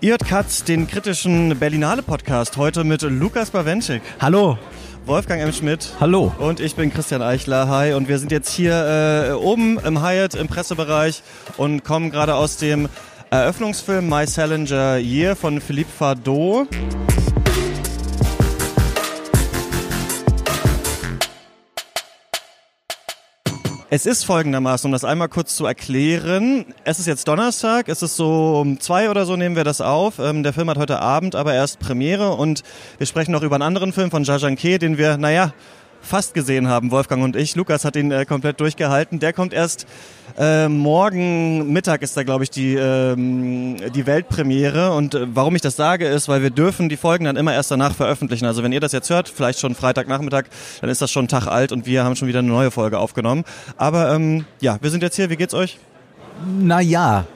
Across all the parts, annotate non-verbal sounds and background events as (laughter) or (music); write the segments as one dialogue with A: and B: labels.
A: Ihr hört Katz, den kritischen Berlinale Podcast, heute mit Lukas Bawenschik.
B: Hallo.
A: Wolfgang M. Schmidt.
B: Hallo.
A: Und ich bin Christian Eichler. Hi. Und wir sind jetzt hier äh, oben im Hyatt im Pressebereich und kommen gerade aus dem Eröffnungsfilm My Salinger Year von Philippe Fardot. Es ist folgendermaßen, um das einmal kurz zu erklären. Es ist jetzt Donnerstag, es ist so um zwei oder so nehmen wir das auf. Ähm, der Film hat heute Abend aber erst Premiere und wir sprechen noch über einen anderen Film von Jajanke, den wir, naja, fast gesehen haben, Wolfgang und ich. Lukas hat ihn äh, komplett durchgehalten. Der kommt erst äh, morgen Mittag ist da, glaube ich, die, ähm, die Weltpremiere. Und äh, warum ich das sage, ist, weil wir dürfen die Folgen dann immer erst danach veröffentlichen. Also wenn ihr das jetzt hört, vielleicht schon Freitagnachmittag, dann ist das schon Tag alt und wir haben schon wieder eine neue Folge aufgenommen. Aber ähm, ja, wir sind jetzt hier. Wie geht's euch?
B: Naja,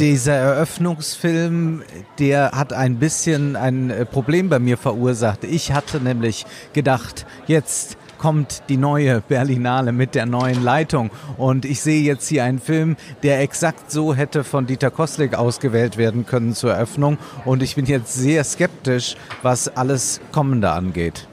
B: dieser Eröffnungsfilm, der hat ein bisschen ein äh, Problem bei mir verursacht. Ich hatte nämlich gedacht, jetzt kommt die neue Berlinale mit der neuen Leitung. Und ich sehe jetzt hier einen Film, der exakt so hätte von Dieter Kostlik ausgewählt werden können zur Eröffnung. Und ich bin jetzt sehr skeptisch, was alles Kommende angeht.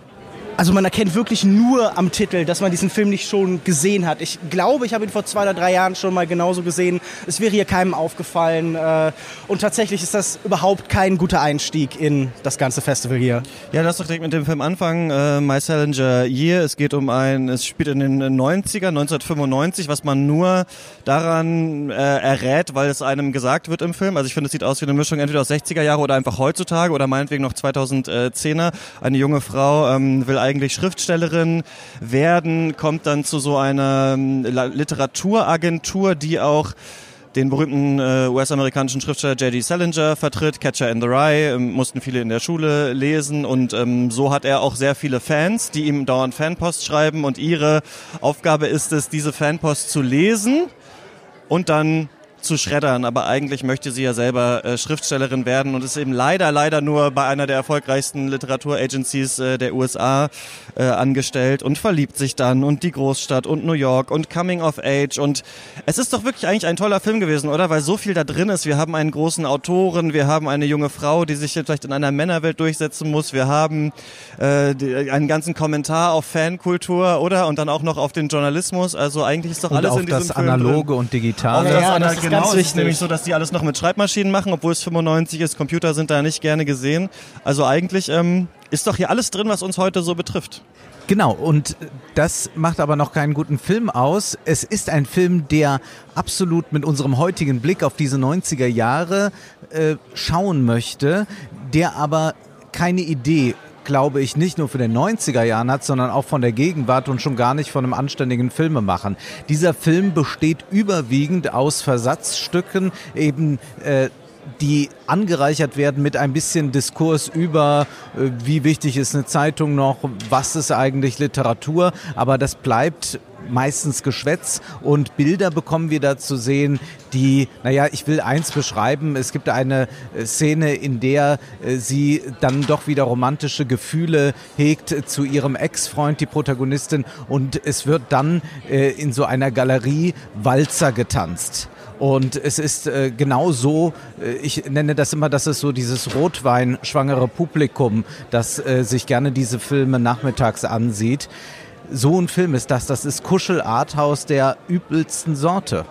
C: Also man erkennt wirklich nur am Titel, dass man diesen Film nicht schon gesehen hat. Ich glaube, ich habe ihn vor zwei oder drei Jahren schon mal genauso gesehen. Es wäre hier keinem aufgefallen. Äh, und tatsächlich ist das überhaupt kein guter Einstieg in das ganze Festival hier.
A: Ja, lass doch direkt mit dem Film anfangen. Äh, My Salinger Year. Es geht um ein, es spielt in den 90er, 1995, was man nur daran äh, errät, weil es einem gesagt wird im Film. Also ich finde, es sieht aus wie eine Mischung entweder aus 60er Jahre oder einfach heutzutage oder meinetwegen noch 2010er. Eine junge Frau ähm, will eigentlich Schriftstellerin werden, kommt dann zu so einer ähm, Literaturagentur, die auch den berühmten äh, US-amerikanischen Schriftsteller J.D. Salinger vertritt, Catcher in the Rye, ähm, mussten viele in der Schule lesen und ähm, so hat er auch sehr viele Fans, die ihm dauernd Fanpost schreiben und ihre Aufgabe ist es, diese Fanpost zu lesen und dann zu schreddern, aber eigentlich möchte sie ja selber äh, Schriftstellerin werden und ist eben leider, leider nur bei einer der erfolgreichsten Literaturagencies äh, der USA äh, angestellt und verliebt sich dann und die Großstadt und New York und Coming of Age und es ist doch wirklich eigentlich ein toller Film gewesen, oder? Weil so viel da drin ist. Wir haben einen großen Autoren, wir haben eine junge Frau, die sich vielleicht in einer Männerwelt durchsetzen muss, wir haben äh, die, einen ganzen Kommentar auf Fankultur, oder? Und dann auch noch auf den Journalismus. Also eigentlich ist doch
B: und
A: alles
B: auf
A: in diesem
B: das
A: Film
B: Analoge
A: drin.
B: und Digitale.
A: Auf das
C: Ja, das ist
A: genau,
C: ganz
A: es ist
C: wichtig.
A: nämlich so, dass die alles noch mit Schreibmaschinen machen, obwohl es 95 ist. Computer sind da nicht gerne gesehen. Also eigentlich ähm, ist doch hier alles drin, was uns heute so betrifft.
B: Genau, und das macht aber noch keinen guten Film aus. Es ist ein Film, der absolut mit unserem heutigen Blick auf diese 90er Jahre äh, schauen möchte, der aber keine Idee glaube ich, nicht nur für den 90er Jahren hat, sondern auch von der Gegenwart und schon gar nicht von einem anständigen Filmemachen. Dieser Film besteht überwiegend aus Versatzstücken, eben äh, die angereichert werden mit ein bisschen Diskurs über, äh, wie wichtig ist eine Zeitung noch, was ist eigentlich Literatur, aber das bleibt meistens Geschwätz und Bilder bekommen wir da zu sehen, die, naja, ich will eins beschreiben, es gibt eine äh, Szene, in der äh, sie dann doch wieder romantische Gefühle hegt zu ihrem Ex-Freund, die Protagonistin, und es wird dann äh, in so einer Galerie Walzer getanzt. Und es ist äh, genau so, äh, ich nenne das immer, das ist so dieses Rotwein-schwangere Publikum, das äh, sich gerne diese Filme nachmittags ansieht. So ein Film ist das, das ist Kuschel-Arthouse der übelsten Sorte.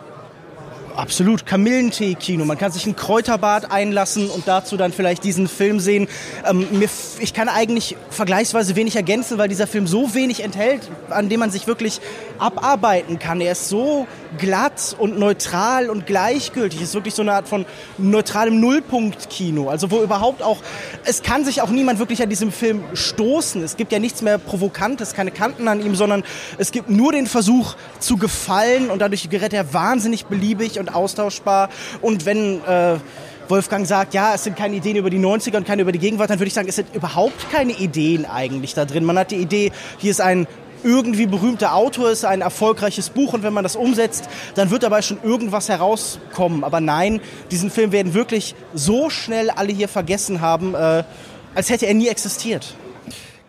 C: Absolut, Kamillentee-Kino. Man kann sich ein Kräuterbad einlassen und dazu dann vielleicht diesen Film sehen. Ähm, mir, ich kann eigentlich vergleichsweise wenig ergänzen, weil dieser Film so wenig enthält, an dem man sich wirklich abarbeiten kann. Er ist so glatt und neutral und gleichgültig. Es ist wirklich so eine Art von neutralem Nullpunkt-Kino. Also wo überhaupt auch, es kann sich auch niemand wirklich an diesem Film stoßen. Es gibt ja nichts mehr Provokantes, keine Kanten an ihm, sondern es gibt nur den Versuch zu gefallen und dadurch gerät er wahnsinnig beliebig und austauschbar. Und wenn äh, Wolfgang sagt, ja, es sind keine Ideen über die 90er und keine über die Gegenwart, dann würde ich sagen, es sind überhaupt keine Ideen eigentlich da drin. Man hat die Idee, hier ist ein irgendwie berühmter Autor, ist ein erfolgreiches Buch und wenn man das umsetzt, dann wird dabei schon irgendwas herauskommen. Aber nein, diesen Film werden wirklich so schnell alle hier vergessen haben, äh, als hätte er nie existiert.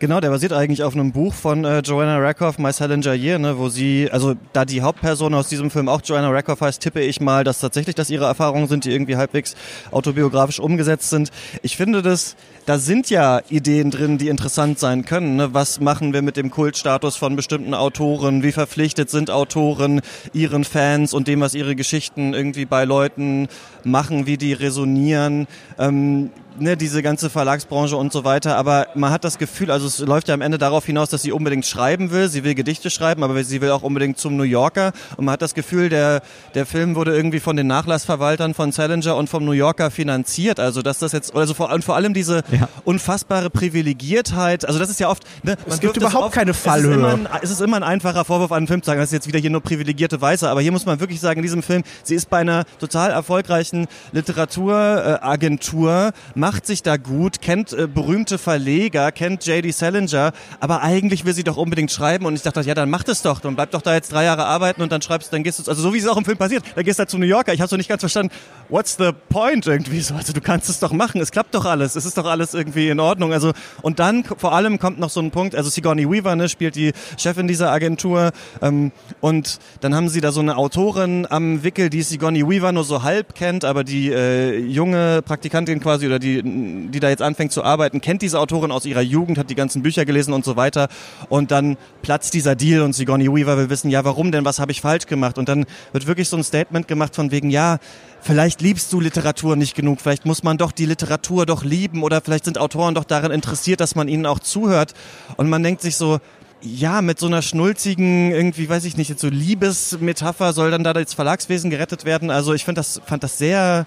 A: Genau, der basiert eigentlich auf einem Buch von äh, Joanna Rakoff, My Salinger Year, ne, wo sie, also da die Hauptperson aus diesem Film auch Joanna Rakoff heißt, tippe ich mal, dass tatsächlich das ihre Erfahrungen sind, die irgendwie halbwegs autobiografisch umgesetzt sind. Ich finde das, da sind ja Ideen drin, die interessant sein können. Ne? Was machen wir mit dem Kultstatus von bestimmten Autoren? Wie verpflichtet sind Autoren ihren Fans und dem, was ihre Geschichten irgendwie bei Leuten machen, wie die resonieren? Ähm, ne, diese ganze Verlagsbranche und so weiter, aber man hat das Gefühl, also es läuft ja am Ende darauf hinaus, dass sie unbedingt schreiben will, sie will Gedichte schreiben, aber sie will auch unbedingt zum New Yorker und man hat das Gefühl, der, der Film wurde irgendwie von den Nachlassverwaltern von Salinger und vom New Yorker finanziert, also dass das jetzt, also vor, und vor allem diese ja. unfassbare Privilegiertheit, also das ist ja oft,
C: ne, es gibt überhaupt oft, keine Fallhöhe.
A: Es ist, immer ein, es ist immer ein einfacher Vorwurf an einen Film zu sagen, das ist jetzt wieder hier nur privilegierte Weiße, aber hier muss man wirklich sagen, in diesem Film, sie ist bei einer total erfolgreichen Literaturagentur, macht sich da gut, kennt äh, berühmte Verleger, kennt J.D. Salinger, aber eigentlich will sie doch unbedingt schreiben und ich dachte, ja, dann mach das doch, dann bleib doch da jetzt drei Jahre arbeiten und dann schreibst, dann gehst du, also so wie es auch im Film passiert, dann gehst du halt zu New Yorker. Ich habe so nicht ganz verstanden, what's the point irgendwie so, also du kannst es doch machen, es klappt doch alles, es ist doch alles irgendwie in Ordnung, also und dann vor allem kommt noch so ein Punkt, also Sigourney Weaver ne, spielt die Chefin dieser Agentur ähm, und dann haben sie da so eine Autorin am Wickel, die Sigourney Weaver nur so halb kennt, aber die äh, junge Praktikantin quasi oder die, die da jetzt anfängt zu arbeiten, kennt diese Autorin aus ihrer Jugend, hat die ganzen Bücher gelesen und so weiter. Und dann platzt dieser Deal und Sigourney Weaver will wissen, ja, warum denn, was habe ich falsch gemacht? Und dann wird wirklich so ein Statement gemacht von wegen, ja, vielleicht liebst du Literatur nicht genug, vielleicht muss man doch die Literatur doch lieben oder vielleicht sind Autoren doch daran interessiert, dass man ihnen auch zuhört. Und man denkt sich so, ja, mit so einer schnulzigen, irgendwie, weiß ich nicht, jetzt so Liebesmetapher soll dann da das Verlagswesen gerettet werden. Also ich finde das, fand das sehr,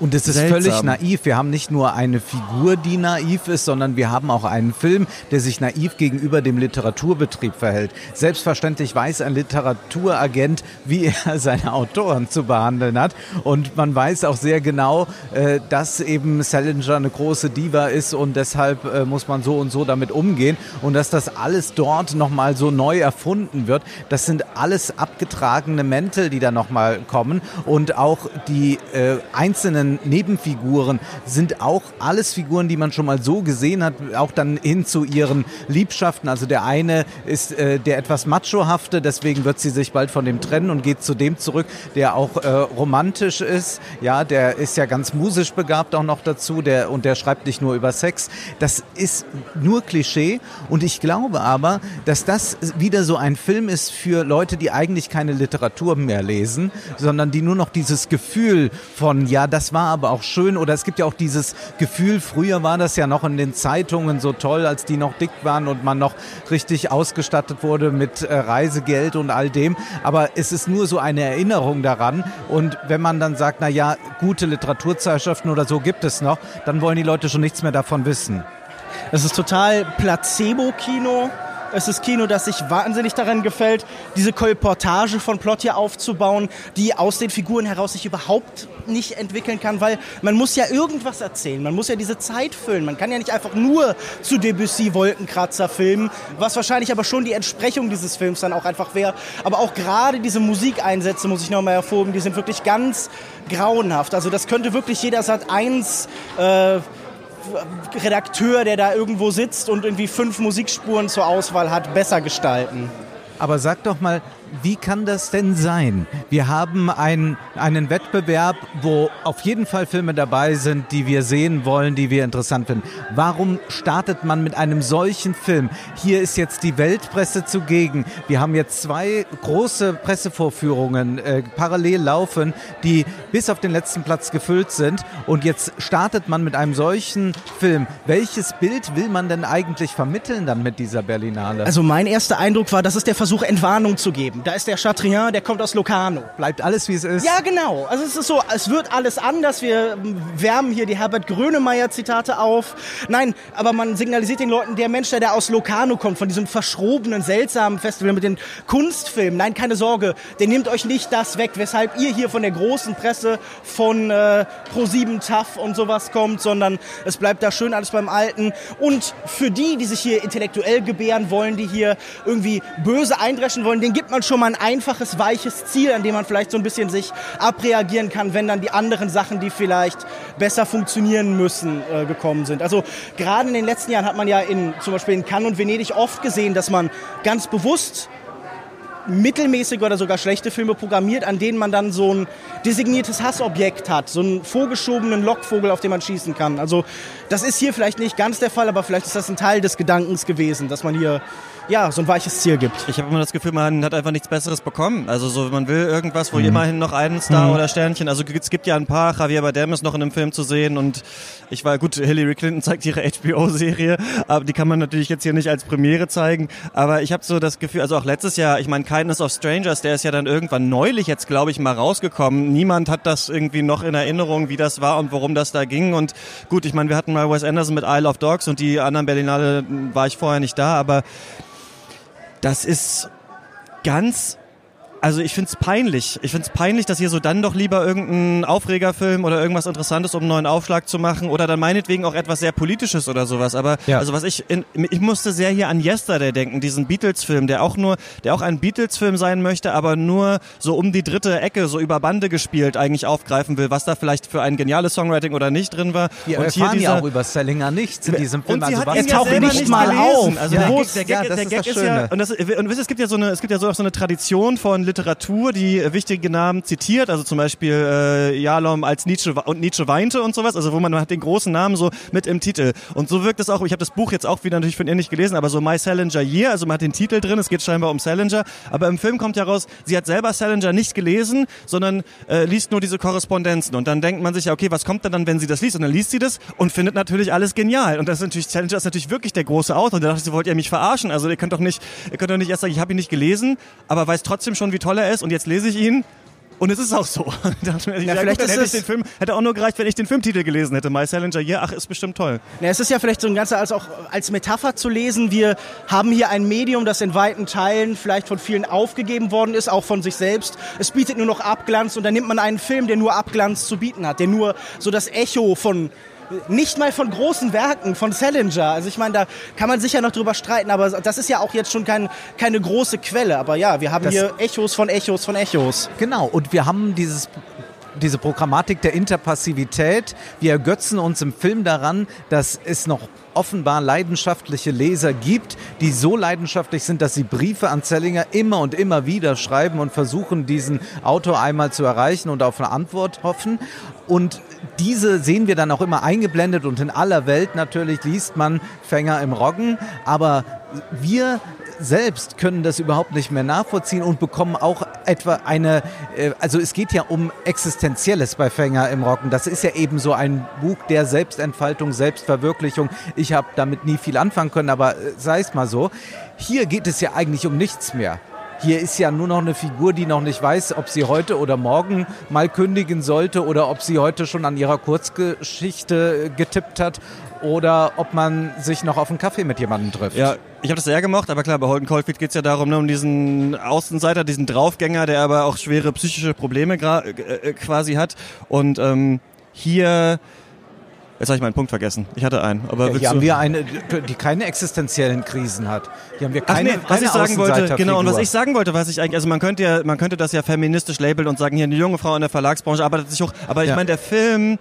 B: und es ist Seltsam. völlig naiv. Wir haben nicht nur eine Figur, die naiv ist, sondern wir haben auch einen Film, der sich naiv gegenüber dem Literaturbetrieb verhält. Selbstverständlich weiß ein Literaturagent, wie er seine Autoren zu behandeln hat. Und man weiß auch sehr genau, äh, dass eben Salinger eine große Diva ist und deshalb äh, muss man so und so damit umgehen. Und dass das alles dort nochmal so neu erfunden wird, das sind alles abgetragene Mäntel, die da nochmal kommen. Und auch die äh, Nebenfiguren sind auch alles Figuren, die man schon mal so gesehen hat, auch dann hin zu ihren Liebschaften. Also der eine ist äh, der etwas machohafte, deswegen wird sie sich bald von dem trennen und geht zu dem zurück, der auch äh, romantisch ist. Ja, der ist ja ganz musisch begabt auch noch dazu, der und der schreibt nicht nur über Sex. Das ist nur Klischee und ich glaube aber, dass das wieder so ein Film ist für Leute, die eigentlich keine Literatur mehr lesen, sondern die nur noch dieses Gefühl von ja, das war war aber auch schön. Oder es gibt ja auch dieses Gefühl, früher war das ja noch in den Zeitungen so toll, als die noch dick waren und man noch richtig ausgestattet wurde mit äh, Reisegeld und all dem. Aber es ist nur so eine Erinnerung daran. Und wenn man dann sagt, na ja, gute Literaturzeitschriften oder so gibt es noch, dann wollen die Leute schon nichts mehr davon wissen.
C: Es ist total Placebo-Kino. Es ist Kino, das sich wahnsinnig daran gefällt, diese Kolportage von Plot hier aufzubauen, die aus den Figuren heraus sich überhaupt nicht entwickeln kann, weil man muss ja irgendwas erzählen, man muss ja diese Zeit füllen. Man kann ja nicht einfach nur zu Debussy Wolkenkratzer filmen, was wahrscheinlich aber schon die Entsprechung dieses Films dann auch einfach wäre. Aber auch gerade diese Musikeinsätze, muss ich nochmal hervorheben, die sind wirklich ganz grauenhaft. Also das könnte wirklich jeder Sat 1 äh, Redakteur, der da irgendwo sitzt und irgendwie fünf Musikspuren zur Auswahl hat, besser gestalten.
B: Aber sag doch mal, wie kann das denn sein? Wir haben ein, einen Wettbewerb, wo auf jeden Fall Filme dabei sind, die wir sehen wollen, die wir interessant finden. Warum startet man mit einem solchen Film? Hier ist jetzt die Weltpresse zugegen. Wir haben jetzt zwei große Pressevorführungen äh, parallel laufen, die bis auf den letzten Platz gefüllt sind. Und jetzt startet man mit einem solchen Film. Welches Bild will man denn eigentlich vermitteln dann mit dieser Berlinale?
C: Also mein erster Eindruck war, das ist der Versuch, Entwarnung zu geben. Da ist der Chatrian, der kommt aus Locarno.
B: Bleibt alles, wie es ist?
C: Ja, genau. Also es ist so, es wird alles anders. Wir wärmen hier die Herbert Grönemeyer Zitate auf. Nein, aber man signalisiert den Leuten, der Mensch, der, aus Locarno kommt, von diesem verschrobenen, seltsamen Festival mit den Kunstfilmen. Nein, keine Sorge, der nimmt euch nicht das weg, weshalb ihr hier von der großen Presse von äh, Pro7 TAF und sowas kommt, sondern es bleibt da schön alles beim Alten. Und für die, die sich hier intellektuell gebären wollen, die hier irgendwie böse eindreschen wollen, den gibt man schon mal ein einfaches, weiches Ziel, an dem man vielleicht so ein bisschen sich abreagieren kann, wenn dann die anderen Sachen, die vielleicht besser funktionieren müssen, äh, gekommen sind. Also gerade in den letzten Jahren hat man ja in, zum Beispiel in Cannes und Venedig oft gesehen, dass man ganz bewusst mittelmäßige oder sogar schlechte Filme programmiert, an denen man dann so ein designiertes Hassobjekt hat, so einen vorgeschobenen Lockvogel, auf den man schießen kann. Also das ist hier vielleicht nicht ganz der Fall, aber vielleicht ist das ein Teil des Gedankens gewesen, dass man hier ja, so ein weiches Ziel gibt.
A: Ich habe immer das Gefühl, man hat einfach nichts Besseres bekommen. Also so, man will irgendwas, wo mhm. immerhin noch einen Star mhm. oder Sternchen. Also es gibt ja ein paar. Javier Bardem ist noch in einem Film zu sehen und ich war gut. Hillary Clinton zeigt ihre HBO-Serie, aber die kann man natürlich jetzt hier nicht als Premiere zeigen. Aber ich habe so das Gefühl, also auch letztes Jahr, ich meine, Kindness of Strangers, der ist ja dann irgendwann neulich jetzt, glaube ich, mal rausgekommen. Niemand hat das irgendwie noch in Erinnerung, wie das war und worum das da ging. Und gut, ich meine, wir hatten mal Wes Anderson mit Isle of Dogs und die anderen Berlinale war ich vorher nicht da, aber das ist ganz also ich find's peinlich. Ich find's peinlich, dass ihr so dann doch lieber irgendeinen Aufregerfilm oder irgendwas Interessantes, um einen neuen Aufschlag zu machen oder dann meinetwegen auch etwas sehr Politisches oder sowas. Aber ja. also was ich in, ich musste sehr hier an Yesterday denken, diesen Beatles-Film, der auch nur, der auch ein Beatles-Film sein möchte, aber nur so um die dritte Ecke, so über Bande gespielt, eigentlich aufgreifen will, was da vielleicht für ein geniales Songwriting oder nicht drin war.
B: Wir und hier dieser, ja auch über Salinger nichts in diesem Film.
A: Und sie
B: also
A: hat
B: ja
A: taucht nicht mal gelesen. auf. Also ja. der, Gag, der Gag, der Gag ist, ist ja und, das, und es gibt ja so eine, es gibt ja so auch so eine Tradition von Literatur, die wichtige Namen zitiert, also zum Beispiel äh, Jalom als Nietzsche und Nietzsche weinte und sowas, also wo man hat den großen Namen so mit im Titel. Und so wirkt es auch, ich habe das Buch jetzt auch wieder natürlich von ihr nicht gelesen, aber so My Salinger Year, also man hat den Titel drin, es geht scheinbar um Salinger, aber im Film kommt ja raus, sie hat selber Salinger nicht gelesen, sondern äh, liest nur diese Korrespondenzen und dann denkt man sich ja, okay, was kommt denn dann, wenn sie das liest? Und dann liest sie das und findet natürlich alles genial. Und das ist natürlich, Salinger ist natürlich wirklich der große Autor. Und da dachte ich, wollt ihr mich verarschen? Also ihr könnt doch nicht, ihr könnt doch nicht erst sagen, ich habe ihn nicht gelesen, aber weiß trotzdem schon, wie toll er ist und jetzt lese ich ihn und es ist auch so. (laughs) ja, vielleicht gut, hätte ich den Film, hätte auch nur gereicht, wenn ich den Filmtitel gelesen hätte. My Salinger Year, ach, ist bestimmt toll.
C: Ja, es ist ja vielleicht so ein ganzer, als auch als Metapher zu lesen. Wir haben hier ein Medium, das in weiten Teilen vielleicht von vielen aufgegeben worden ist, auch von sich selbst. Es bietet nur noch Abglanz und dann nimmt man einen Film, der nur Abglanz zu bieten hat, der nur so das Echo von nicht mal von großen Werken, von Salinger. Also ich meine, da kann man sicher noch drüber streiten, aber das ist ja auch jetzt schon kein, keine große Quelle. Aber ja, wir haben das hier Echos von Echos von Echos.
B: Genau, und wir haben dieses diese Programmatik der Interpassivität. Wir ergötzen uns im Film daran, dass es noch offenbar leidenschaftliche Leser gibt, die so leidenschaftlich sind, dass sie Briefe an Zellinger immer und immer wieder schreiben und versuchen, diesen Autor einmal zu erreichen und auf eine Antwort hoffen. Und diese sehen wir dann auch immer eingeblendet und in aller Welt natürlich liest man Fänger im Roggen, aber wir selbst können das überhaupt nicht mehr nachvollziehen und bekommen auch etwa eine, äh, also es geht ja um Existenzielles bei Fänger im Rocken. Das ist ja eben so ein Buch der Selbstentfaltung, Selbstverwirklichung. Ich habe damit nie viel anfangen können, aber äh, sei es mal so. Hier geht es ja eigentlich um nichts mehr. Hier ist ja nur noch eine Figur, die noch nicht weiß, ob sie heute oder morgen mal kündigen sollte oder ob sie heute schon an ihrer Kurzgeschichte getippt hat oder ob man sich noch auf einen Kaffee mit jemandem trifft.
A: Ja, ich habe das sehr gemocht, aber klar, bei Holden Caulfield geht es ja darum, ne, um diesen Außenseiter, diesen Draufgänger, der aber auch schwere psychische Probleme äh, äh, quasi hat. Und ähm, hier Jetzt habe ich meinen Punkt vergessen. Ich hatte einen. Aber
B: ja, hier haben wir eine, die keine existenziellen Krisen hat. Hier haben wir keine, Ach nee,
A: was ich sagen wollte, genau, und was ich sagen wollte, was ich eigentlich, also man könnte ja, man könnte das ja feministisch labeln und sagen, hier eine junge Frau in der Verlagsbranche arbeitet sich hoch. Aber ich ja. meine, der Film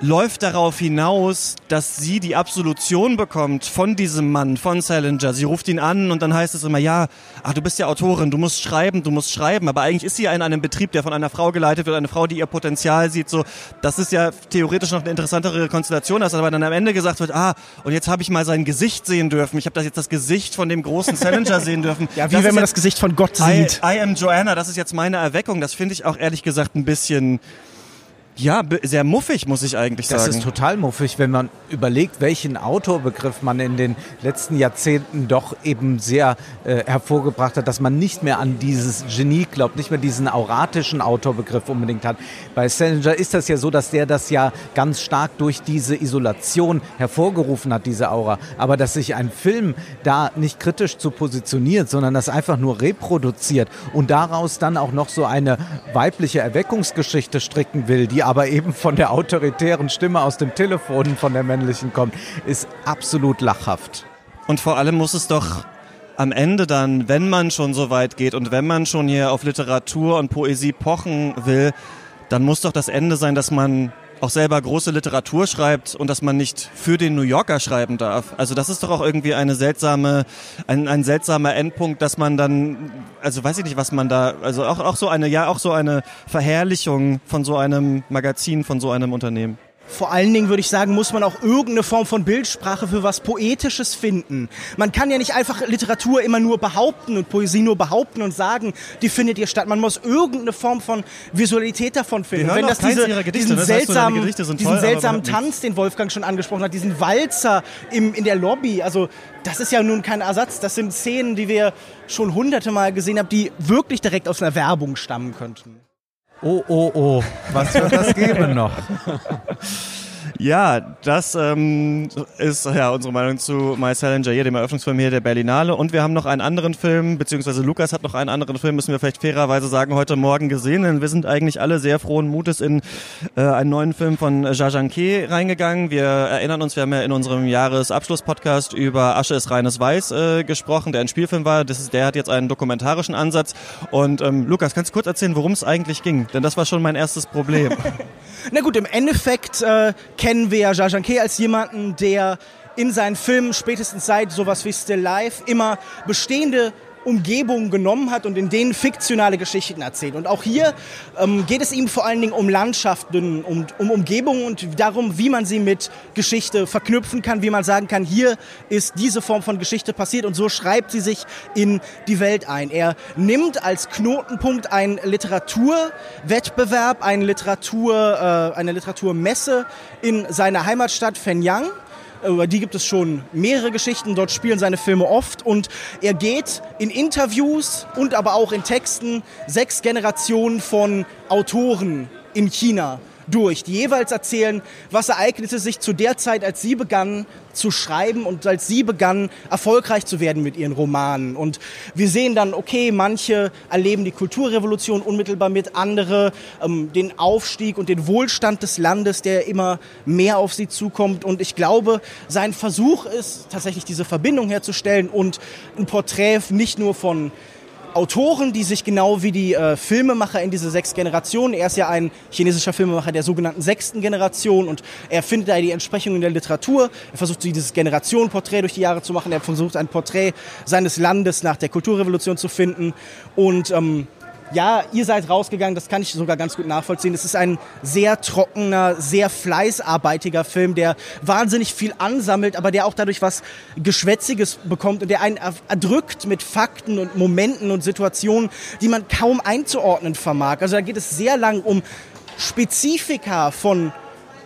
A: läuft darauf hinaus, dass sie die Absolution bekommt von diesem Mann, von Salinger. Sie ruft ihn an und dann heißt es immer, ja, ach, du bist ja Autorin, du musst schreiben, du musst schreiben. Aber eigentlich ist sie ja in einem Betrieb, der von einer Frau geleitet wird, eine Frau, die ihr Potenzial sieht. So, das ist ja theoretisch noch eine interessantere Konstellation, als aber dann am Ende gesagt wird, ah, und jetzt habe ich mal sein Gesicht sehen dürfen. Ich habe das jetzt das Gesicht von dem großen Salinger sehen dürfen. (laughs)
C: Ja, wie das wenn man das Gesicht von Gott sieht.
A: I, I am Joanna, das ist jetzt meine Erweckung. Das finde ich auch ehrlich gesagt ein bisschen ja, sehr muffig, muss ich eigentlich
B: sagen.
A: Das
B: ist total muffig, wenn man überlegt, welchen Autorbegriff man in den letzten Jahrzehnten doch eben sehr äh, hervorgebracht hat, dass man nicht mehr an dieses Genie glaubt, nicht mehr diesen auratischen Autorbegriff unbedingt hat. Bei Salinger ist das ja so, dass der das ja ganz stark durch diese Isolation hervorgerufen hat, diese Aura. Aber dass sich ein Film da nicht kritisch zu positioniert, sondern das einfach nur reproduziert und daraus dann auch noch so eine weibliche Erweckungsgeschichte stricken will, die aber eben von der autoritären Stimme aus dem Telefon von der männlichen kommt, ist absolut lachhaft.
A: Und vor allem muss es doch am Ende dann, wenn man schon so weit geht und wenn man schon hier auf Literatur und Poesie pochen will, dann muss doch das Ende sein, dass man auch selber große Literatur schreibt und dass man nicht für den New Yorker schreiben darf. Also das ist doch auch irgendwie eine seltsame, ein, ein seltsamer Endpunkt, dass man dann, also weiß ich nicht, was man da, also auch, auch so eine, ja, auch so eine Verherrlichung von so einem Magazin, von so einem Unternehmen.
C: Vor allen Dingen würde ich sagen, muss man auch irgendeine Form von Bildsprache für was Poetisches finden. Man kann ja nicht einfach Literatur immer nur behaupten und Poesie nur behaupten und sagen, die findet hier statt. Man muss irgendeine Form von Visualität davon finden.
A: Wenn das diese, Gedichte,
C: diesen
A: das
C: seltsamen,
A: heißt, diesen
C: toll, seltsamen Tanz, den Wolfgang schon angesprochen hat, diesen Walzer im, in der Lobby, also das ist ja nun kein Ersatz. Das sind Szenen, die wir schon hunderte Mal gesehen haben, die wirklich direkt aus einer Werbung stammen könnten.
B: Oh, oh, oh, was wird das geben noch? (laughs)
A: Ja, das ähm, ist ja unsere Meinung zu My Salinger hier, dem Eröffnungsfilm hier der Berlinale. Und wir haben noch einen anderen Film, beziehungsweise Lukas hat noch einen anderen Film, müssen wir vielleicht fairerweise sagen, heute Morgen gesehen. Denn wir sind eigentlich alle sehr frohen Mutes in äh, einen neuen Film von Jajanke reingegangen. Wir erinnern uns, wir haben ja in unserem Jahresabschluss-Podcast über Asche ist reines Weiß äh, gesprochen, der ein Spielfilm war. Das ist, der hat jetzt einen dokumentarischen Ansatz. Und ähm, Lukas, kannst du kurz erzählen, worum es eigentlich ging? Denn das war schon mein erstes Problem. (laughs)
C: Na gut, im Endeffekt äh, kennen wir Jajanke als jemanden, der in seinen Filmen spätestens seit sowas wie Still Life immer bestehende Umgebungen genommen hat und in denen fiktionale Geschichten erzählt. Und auch hier ähm, geht es ihm vor allen Dingen um Landschaften, um, um Umgebungen und darum, wie man sie mit Geschichte verknüpfen kann, wie man sagen kann, hier ist diese Form von Geschichte passiert und so schreibt sie sich in die Welt ein. Er nimmt als Knotenpunkt einen Literaturwettbewerb, eine, Literatur, äh, eine Literaturmesse in seiner Heimatstadt Fenyang über die gibt es schon mehrere Geschichten. Dort spielen seine Filme oft und er geht in Interviews und aber auch in Texten sechs Generationen von Autoren in China durch, die jeweils erzählen, was ereignete sich zu der Zeit, als sie begannen zu schreiben und als sie begannen, erfolgreich zu werden mit ihren Romanen. Und wir sehen dann, okay, manche erleben die Kulturrevolution unmittelbar mit, andere ähm, den Aufstieg und den Wohlstand des Landes, der immer mehr auf sie zukommt. Und ich glaube, sein Versuch ist tatsächlich diese Verbindung herzustellen und ein Porträt nicht nur von Autoren, die sich genau wie die äh, Filmemacher in diese sechs Generationen, er ist ja ein chinesischer Filmemacher der sogenannten sechsten Generation und er findet da die Entsprechung in der Literatur. Er versucht dieses Generationenporträt durch die Jahre zu machen. Er versucht ein Porträt seines Landes nach der Kulturrevolution zu finden und ähm, ja, ihr seid rausgegangen, das kann ich sogar ganz gut nachvollziehen. Es ist ein sehr trockener, sehr fleißarbeitiger Film, der wahnsinnig viel ansammelt, aber der auch dadurch was Geschwätziges bekommt und der einen erdrückt mit Fakten und Momenten und Situationen, die man kaum einzuordnen vermag. Also da geht es sehr lang um Spezifika von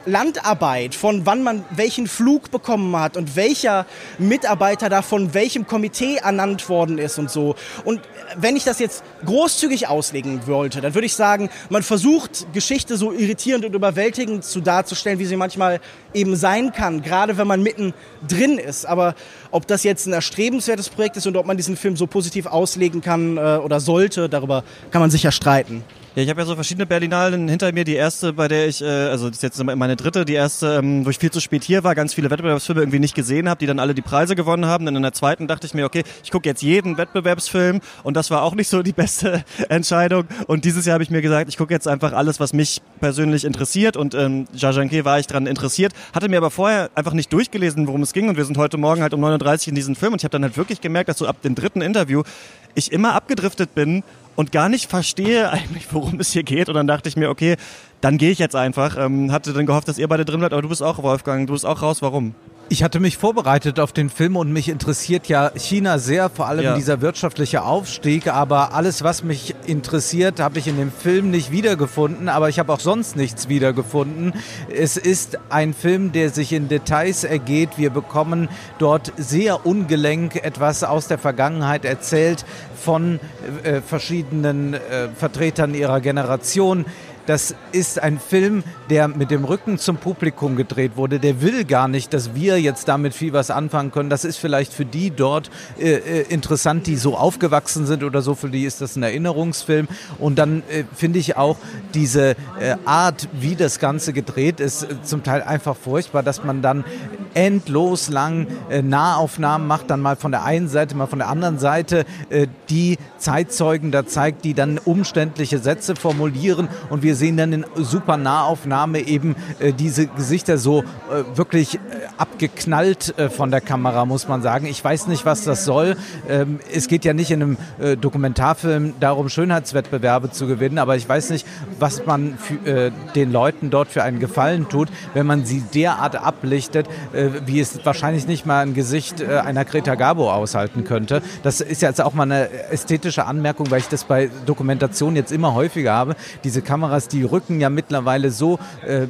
C: Landarbeit, von wann man welchen Flug bekommen hat und welcher Mitarbeiter da von welchem Komitee ernannt worden ist und so. Und wenn ich das jetzt großzügig auslegen wollte, dann würde ich sagen, man versucht, Geschichte so irritierend und überwältigend zu darzustellen, wie sie manchmal eben sein kann, gerade wenn man mitten drin ist. Aber ob das jetzt ein erstrebenswertes Projekt ist und ob man diesen Film so positiv auslegen kann äh, oder sollte, darüber kann man sicher streiten.
A: Ja, ich habe ja so verschiedene Berlinalen hinter mir. Die erste, bei der ich, äh, also das ist jetzt meine dritte, die erste, ähm, wo ich viel zu spät hier war, ganz viele Wettbewerbsfilme irgendwie nicht gesehen habe, die dann alle die Preise gewonnen haben. Dann in der zweiten dachte ich mir, okay, ich gucke jetzt jeden Wettbewerbsfilm und das war auch nicht so die beste (laughs) Entscheidung. Und dieses Jahr habe ich mir gesagt, ich gucke jetzt einfach alles, was mich persönlich interessiert. Und ähm, Jajanke war ich dran interessiert, hatte mir aber vorher einfach nicht durchgelesen, worum es ging. Und wir sind heute Morgen halt um 39 in diesem Film und ich habe dann halt wirklich gemerkt, dass so ab dem dritten Interview ich immer abgedriftet bin und gar nicht verstehe (laughs) eigentlich, worum es hier geht. Und dann dachte ich mir, okay, dann gehe ich jetzt einfach. Ähm, hatte dann gehofft, dass ihr beide drin bleibt, aber du bist auch Wolfgang, du bist auch raus. Warum?
B: Ich hatte mich vorbereitet auf den Film und mich interessiert ja China sehr, vor allem ja. dieser wirtschaftliche Aufstieg. Aber alles, was mich interessiert, habe ich in dem Film nicht wiedergefunden. Aber ich habe auch sonst nichts wiedergefunden. Es ist ein Film, der sich in Details ergeht. Wir bekommen dort sehr ungelenk etwas aus der Vergangenheit erzählt von äh, verschiedenen äh, Vertretern ihrer Generation. Das ist ein Film, der mit dem Rücken zum Publikum gedreht wurde. Der will gar nicht, dass wir jetzt damit viel was anfangen können. Das ist vielleicht für die dort äh, äh, interessant, die so aufgewachsen sind oder so. Für die ist das ein Erinnerungsfilm. Und dann äh, finde ich auch diese äh, Art, wie das Ganze gedreht ist, äh, zum Teil einfach furchtbar, dass man dann endlos lang äh, Nahaufnahmen macht, dann mal von der einen Seite, mal von der anderen Seite, die Zeitzeugen da zeigt, die dann umständliche Sätze formulieren und wir sehen dann in super Nahaufnahme eben äh, diese Gesichter so äh, wirklich äh, abgeknallt äh, von der Kamera, muss man sagen. Ich weiß nicht, was das soll. Ähm, es geht ja nicht in einem äh, Dokumentarfilm darum, Schönheitswettbewerbe zu gewinnen, aber ich weiß nicht, was man für, äh, den Leuten dort für einen Gefallen tut, wenn man sie derart ablichtet, wie es wahrscheinlich nicht mal ein Gesicht einer Greta Garbo aushalten könnte. Das ist jetzt auch mal eine ästhetische Anmerkung, weil ich das bei Dokumentationen jetzt immer häufiger habe. Diese Kameras, die rücken ja mittlerweile so äh,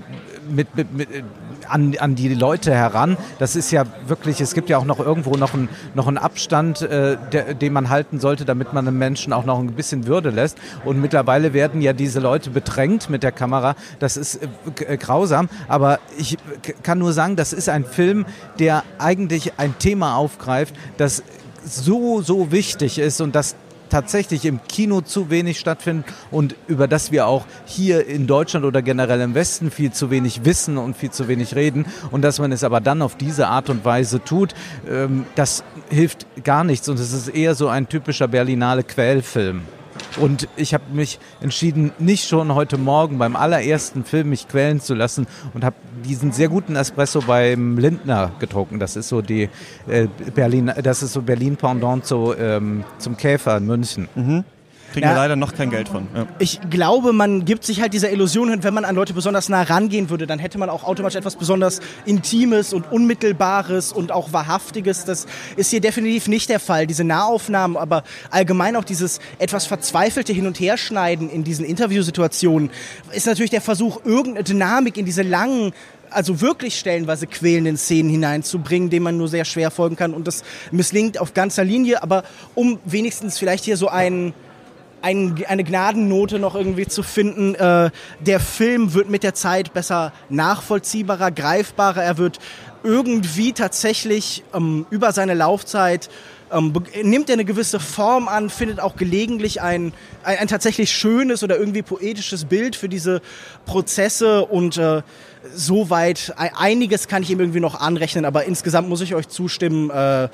B: mit, mit, mit an, an die Leute heran. Das ist ja wirklich, es gibt ja auch noch irgendwo noch, ein, noch einen Abstand, äh, der, den man halten sollte, damit man einem Menschen auch noch ein bisschen Würde lässt. Und mittlerweile werden ja diese Leute bedrängt mit der Kamera. Das ist äh, grausam. Aber ich kann nur sagen, das ist ein Film, der eigentlich ein Thema aufgreift, das so, so wichtig ist und das tatsächlich im Kino zu wenig stattfindet und über das wir auch hier in Deutschland oder generell im Westen viel zu wenig wissen und viel zu wenig reden und dass man es aber dann auf diese Art und Weise tut, ähm, das hilft gar nichts und es ist eher so ein typischer Berlinale Quellfilm. Und ich habe mich entschieden, nicht schon heute Morgen beim allerersten Film mich quälen zu lassen und habe diesen sehr guten Espresso beim Lindner getrunken. Das ist so die äh, Berlin, das ist so Berlin Pendant zu, ähm, zum Käfer in München.
A: Mhm. Kriegen ja. wir leider noch kein Geld von. Ja.
C: Ich glaube, man gibt sich halt dieser Illusion hin, wenn man an Leute besonders nah rangehen würde, dann hätte man auch automatisch etwas besonders Intimes und Unmittelbares und auch Wahrhaftiges. Das ist hier definitiv nicht der Fall. Diese Nahaufnahmen, aber allgemein auch dieses etwas verzweifelte Hin- und Herschneiden in diesen Interviewsituationen ist natürlich der Versuch, irgendeine Dynamik in diese langen also wirklich stellenweise quälenden Szenen hineinzubringen, denen man nur sehr schwer folgen kann. Und das misslingt auf ganzer Linie, aber um wenigstens vielleicht hier so einen ein, eine Gnadennote noch irgendwie zu finden. Äh, der Film wird mit der Zeit besser nachvollziehbarer, greifbarer. Er wird irgendwie tatsächlich ähm, über seine Laufzeit ähm, nimmt er eine gewisse Form an, findet auch gelegentlich ein, ein, ein, tatsächlich schönes oder irgendwie poetisches Bild für diese Prozesse und äh, soweit einiges kann ich ihm irgendwie noch anrechnen, aber insgesamt muss ich euch zustimmen, äh,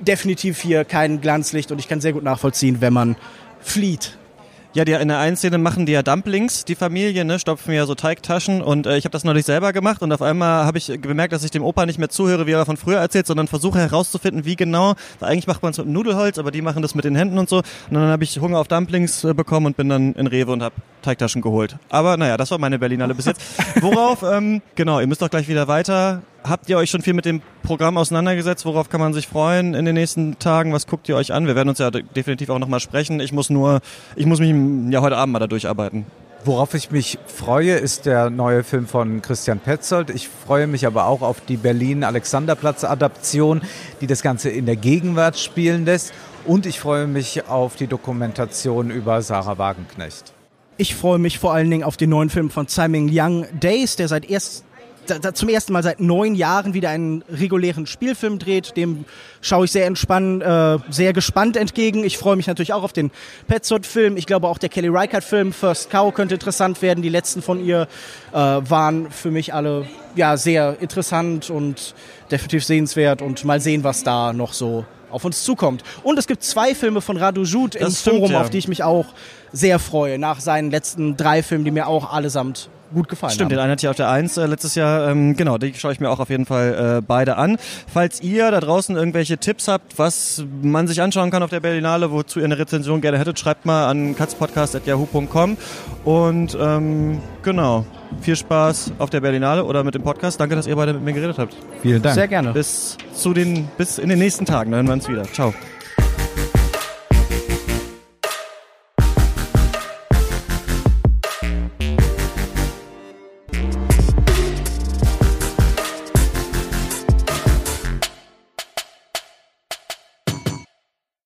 C: definitiv hier kein Glanzlicht und ich kann sehr gut nachvollziehen, wenn man flieht.
A: Ja, die, in der einen Szene machen die ja Dumplings, die Familie, ne, stopfen ja so Teigtaschen und äh, ich habe das neulich selber gemacht und auf einmal habe ich gemerkt, dass ich dem Opa nicht mehr zuhöre, wie er von früher erzählt, sondern versuche herauszufinden, wie genau, weil eigentlich macht man es mit Nudelholz, aber die machen das mit den Händen und so und dann habe ich Hunger auf Dumplings äh, bekommen und bin dann in Rewe und habe Teigtaschen geholt. Aber naja, das war meine Berlinale bis jetzt. Worauf, (laughs) ähm, genau, ihr müsst doch gleich wieder weiter. Habt ihr euch schon viel mit dem Programm auseinandergesetzt? Worauf kann man sich freuen in den nächsten Tagen? Was guckt ihr euch an? Wir werden uns ja definitiv auch nochmal sprechen. Ich muss nur, ich muss mich ja heute Abend mal da durcharbeiten.
B: Worauf ich mich freue, ist der neue Film von Christian Petzold. Ich freue mich aber auch auf die Berlin-Alexanderplatz-Adaption, die das Ganze in der Gegenwart spielen lässt. Und ich freue mich auf die Dokumentation über Sarah Wagenknecht.
C: Ich freue mich vor allen Dingen auf den neuen Film von Simon Young Days, der seit erst da, da zum ersten Mal seit neun Jahren wieder einen regulären Spielfilm dreht. Dem schaue ich sehr entspannt, äh, sehr gespannt entgegen. Ich freue mich natürlich auch auf den Petzold-Film. Ich glaube auch der Kelly Reichardt-Film First Cow könnte interessant werden. Die letzten von ihr äh, waren für mich alle ja sehr interessant und definitiv sehenswert. Und mal sehen, was da noch so auf uns zukommt. Und es gibt zwei Filme von Radu Jud im stimmt, Forum, ja. auf die ich mich auch sehr freue, nach seinen letzten drei Filmen, die mir auch allesamt gut gefallen
A: Stimmt,
C: haben.
A: den einen hatte ich auf der 1 äh, letztes Jahr. Ähm, genau, die schaue ich mir auch auf jeden Fall äh, beide an. Falls ihr da draußen irgendwelche Tipps habt, was man sich anschauen kann auf der Berlinale, wozu ihr eine Rezension gerne hättet, schreibt mal an katzpodcast.yahoo.com und ähm, genau, viel Spaß auf der Berlinale oder mit dem Podcast. Danke, dass ihr beide mit mir geredet habt.
B: Vielen Dank.
C: Sehr gerne.
A: Bis zu den, bis in den nächsten Tagen. Dann hören wir uns wieder. Ciao.